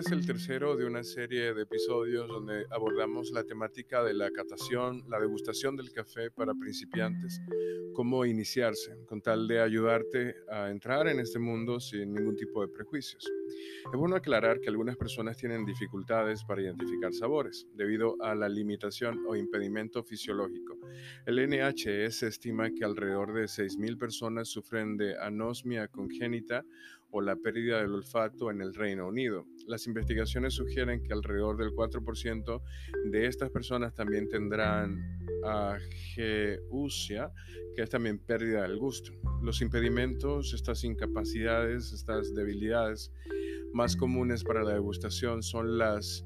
Este es el tercero de una serie de episodios donde abordamos la temática de la catación, la degustación del café para principiantes, cómo iniciarse, con tal de ayudarte a entrar en este mundo sin ningún tipo de prejuicios. Es bueno aclarar que algunas personas tienen dificultades para identificar sabores debido a la limitación o impedimento fisiológico. El NHS estima que alrededor de 6.000 personas sufren de anosmia congénita o la pérdida del olfato en el Reino Unido. Las investigaciones sugieren que alrededor del 4% de estas personas también tendrán ageusia, que es también pérdida del gusto. Los impedimentos, estas incapacidades, estas debilidades más comunes para la degustación son las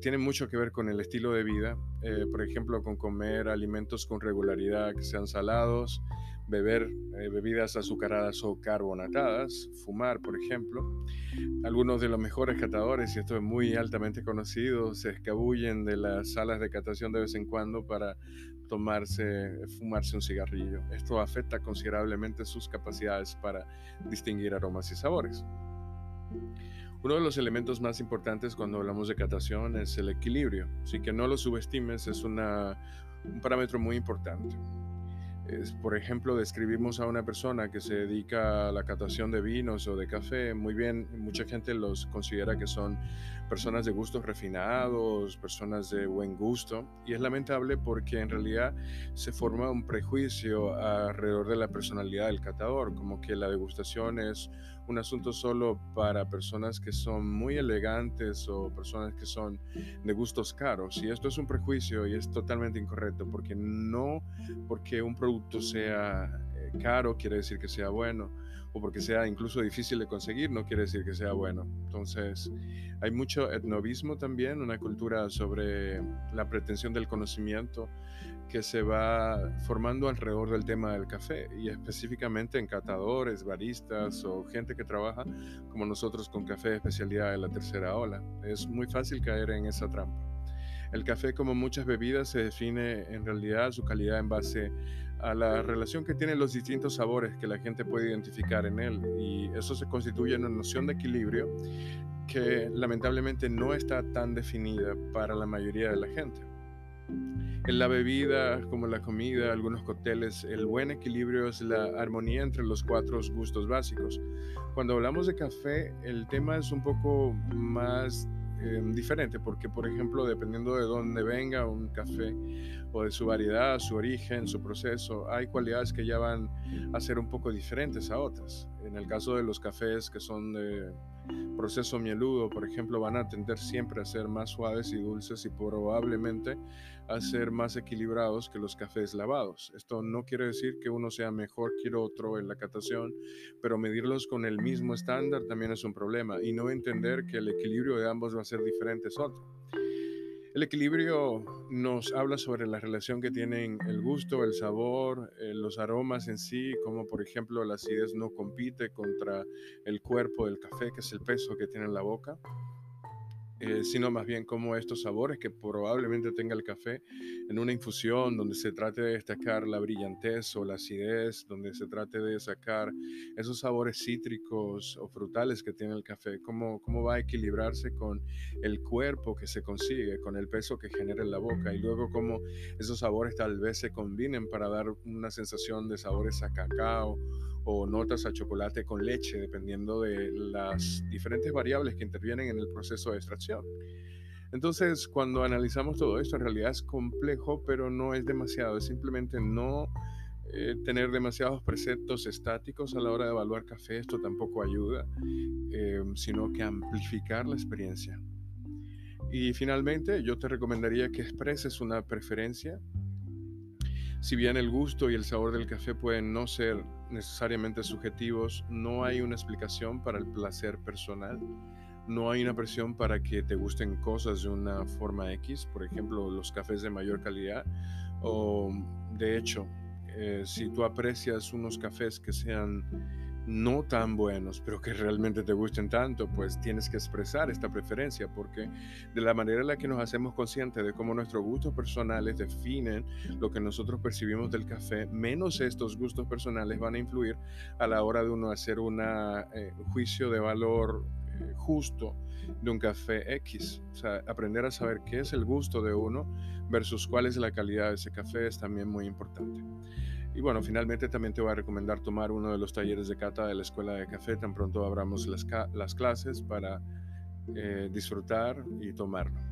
tienen mucho que ver con el estilo de vida, eh, por ejemplo, con comer alimentos con regularidad que sean salados, beber eh, bebidas azucaradas o carbonatadas, fumar, por ejemplo. Algunos de los mejores catadores, y esto es muy altamente conocido, se escabullen de las salas de catación de vez en cuando para tomarse, fumarse un cigarrillo. Esto afecta considerablemente sus capacidades para distinguir aromas y sabores. Uno de los elementos más importantes cuando hablamos de catación es el equilibrio, así que no lo subestimes, es un parámetro muy importante. Por ejemplo, describimos a una persona que se dedica a la catación de vinos o de café, muy bien, mucha gente los considera que son personas de gustos refinados, personas de buen gusto, y es lamentable porque en realidad se forma un prejuicio alrededor de la personalidad del catador, como que la degustación es un asunto solo para personas que son muy elegantes o personas que son de gustos caros, y esto es un prejuicio y es totalmente incorrecto, porque no porque un producto sea eh, caro quiere decir que sea bueno, o porque sea incluso difícil de conseguir no quiere decir que sea bueno. Entonces, hay mucho etnovismo también, una cultura sobre la pretensión del conocimiento que se va formando alrededor del tema del café y específicamente en catadores, baristas o gente que trabaja como nosotros con café de especialidad de la tercera ola. Es muy fácil caer en esa trampa. El café, como muchas bebidas, se define en realidad su calidad en base a la relación que tienen los distintos sabores que la gente puede identificar en él. Y eso se constituye en una noción de equilibrio que lamentablemente no está tan definida para la mayoría de la gente. En la bebida, como la comida, algunos cócteles, el buen equilibrio es la armonía entre los cuatro gustos básicos. Cuando hablamos de café, el tema es un poco más Em, diferente, porque por ejemplo, dependiendo de dónde venga un café o de su variedad, su origen, su proceso, hay cualidades que ya van a ser un poco diferentes a otras. En el caso de los cafés que son de proceso mieludo, por ejemplo, van a tender siempre a ser más suaves y dulces y probablemente a ser más equilibrados que los cafés lavados. Esto no quiere decir que uno sea mejor que otro en la catación, pero medirlos con el mismo estándar también es un problema y no entender que el equilibrio de ambos va a ser diferente es otro. El equilibrio nos habla sobre la relación que tienen el gusto, el sabor, eh, los aromas en sí, como por ejemplo la acidez no compite contra el cuerpo del café, que es el peso que tiene en la boca. Eh, sino más bien como estos sabores que probablemente tenga el café en una infusión donde se trate de destacar la brillantez o la acidez, donde se trate de sacar esos sabores cítricos o frutales que tiene el café, cómo, cómo va a equilibrarse con el cuerpo que se consigue, con el peso que genera en la boca y luego cómo esos sabores tal vez se combinen para dar una sensación de sabores a cacao o notas a chocolate con leche, dependiendo de las diferentes variables que intervienen en el proceso de extracción. Entonces, cuando analizamos todo esto, en realidad es complejo, pero no es demasiado, es simplemente no eh, tener demasiados preceptos estáticos a la hora de evaluar café, esto tampoco ayuda, eh, sino que amplificar la experiencia. Y finalmente, yo te recomendaría que expreses una preferencia si bien el gusto y el sabor del café pueden no ser necesariamente subjetivos, no hay una explicación para el placer personal. No hay una presión para que te gusten cosas de una forma X, por ejemplo, los cafés de mayor calidad. O, de hecho, eh, si tú aprecias unos cafés que sean no tan buenos, pero que realmente te gusten tanto, pues tienes que expresar esta preferencia, porque de la manera en la que nos hacemos conscientes de cómo nuestros gustos personales definen lo que nosotros percibimos del café, menos estos gustos personales van a influir a la hora de uno hacer eh, un juicio de valor justo de un café X. O sea, aprender a saber qué es el gusto de uno versus cuál es la calidad de ese café es también muy importante. Y bueno, finalmente también te voy a recomendar tomar uno de los talleres de cata de la escuela de café tan pronto abramos las, las clases para eh, disfrutar y tomarlo.